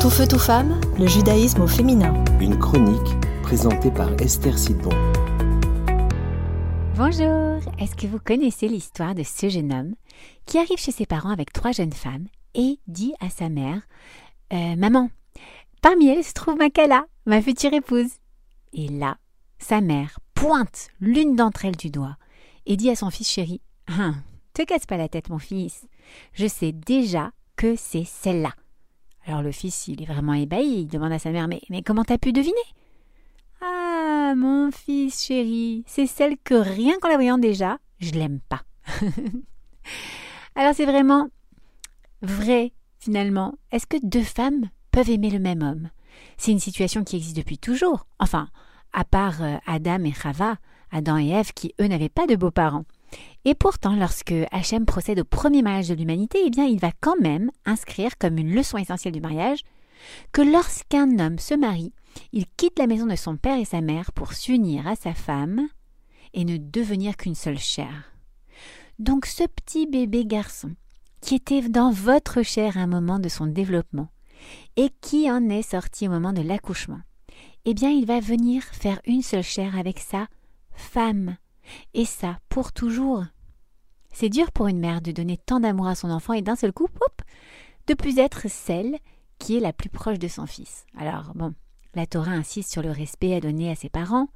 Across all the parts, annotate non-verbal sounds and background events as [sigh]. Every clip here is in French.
Tout feu, tout femme, le judaïsme au féminin. Une chronique présentée par Esther Sidbon. Bonjour, est-ce que vous connaissez l'histoire de ce jeune homme qui arrive chez ses parents avec trois jeunes femmes et dit à sa mère euh, Maman, parmi elles se trouve Makala, ma future épouse. Et là, sa mère pointe l'une d'entre elles du doigt et dit à son fils chéri Hein, te casse pas la tête, mon fils. Je sais déjà que c'est celle-là. Alors le fils, il est vraiment ébahi, il demande à sa mère Mais, comment t'as pu deviner? Ah, mon fils chéri, c'est celle que rien qu'en la voyant déjà, je l'aime pas. [laughs] Alors c'est vraiment vrai, finalement. Est-ce que deux femmes peuvent aimer le même homme? C'est une situation qui existe depuis toujours. Enfin, à part euh, Adam et Chava, Adam et Ève, qui eux n'avaient pas de beaux-parents. Et pourtant, lorsque Hachem procède au premier mariage de l'humanité, eh il va quand même inscrire comme une leçon essentielle du mariage que lorsqu'un homme se marie, il quitte la maison de son père et sa mère pour s'unir à sa femme et ne devenir qu'une seule chair. Donc ce petit bébé garçon, qui était dans votre chair à un moment de son développement, et qui en est sorti au moment de l'accouchement, eh bien il va venir faire une seule chair avec sa femme, et ça pour toujours. C'est dur pour une mère de donner tant d'amour à son enfant et d'un seul coup, hop, de plus être celle qui est la plus proche de son fils. Alors bon, la Torah insiste sur le respect à donner à ses parents,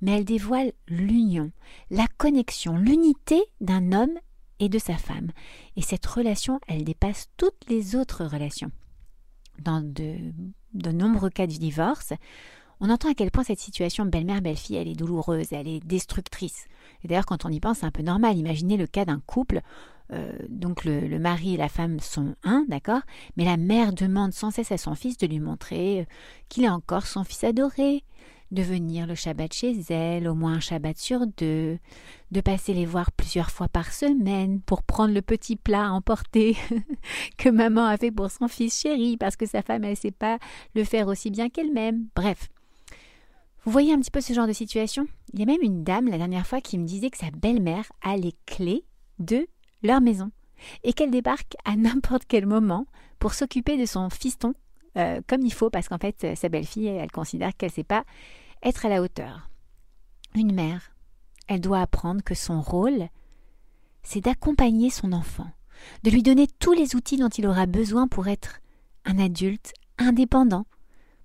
mais elle dévoile l'union, la connexion, l'unité d'un homme et de sa femme. Et cette relation, elle dépasse toutes les autres relations. Dans de, de nombreux cas du divorce, on entend à quel point cette situation belle-mère-belle-fille, elle est douloureuse, elle est destructrice. Et d'ailleurs, quand on y pense, c'est un peu normal. Imaginez le cas d'un couple. euh, donc le, mari et la femme sont un, d'accord? Mais la mère demande sans cesse à son fils de lui montrer euh, qu'il est encore son fils adoré, de venir le Shabbat chez elle, au moins un Shabbat sur deux, de passer les voir plusieurs fois par semaine pour prendre le petit plat à emporter [laughs] que maman a fait pour son fils chéri parce que sa femme elle sait pas le faire aussi bien qu'elle-même. Bref. Vous voyez un petit peu ce genre de situation? Il y a même une dame la dernière fois qui me disait que sa belle-mère a les clés de leur maison et qu'elle débarque à n'importe quel moment pour s'occuper de son fiston euh, comme il faut parce qu'en fait sa belle-fille elle considère qu'elle ne sait pas être à la hauteur. Une mère, elle doit apprendre que son rôle c'est d'accompagner son enfant, de lui donner tous les outils dont il aura besoin pour être un adulte indépendant,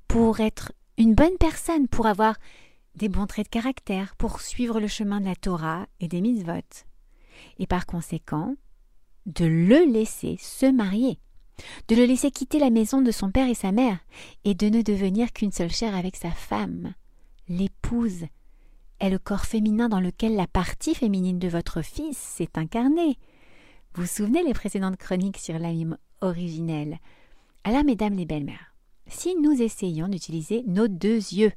pour être une bonne personne, pour avoir des bons traits de caractère, pour suivre le chemin de la Torah et des mitzvot. Et par conséquent, de le laisser se marier, de le laisser quitter la maison de son père et sa mère, et de ne devenir qu'une seule chair avec sa femme. L'épouse est le corps féminin dans lequel la partie féminine de votre fils s'est incarnée. Vous souvenez les précédentes chroniques sur l'âme originelle Alors, mesdames les belles-mères, si nous essayons d'utiliser nos deux yeux,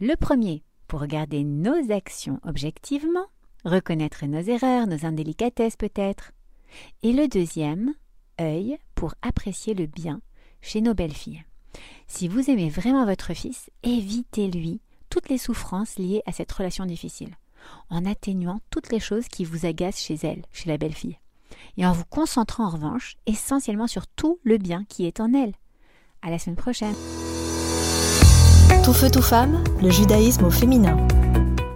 le premier pour regarder nos actions objectivement, reconnaître nos erreurs, nos indélicatesses peut-être, et le deuxième, œil, pour apprécier le bien chez nos belles-filles. Si vous aimez vraiment votre fils, évitez-lui toutes les souffrances liées à cette relation difficile, en atténuant toutes les choses qui vous agacent chez elle, chez la belle-fille, et en vous concentrant en revanche essentiellement sur tout le bien qui est en elle. À la semaine prochaine. Tout feu, tout femme, le judaïsme au féminin.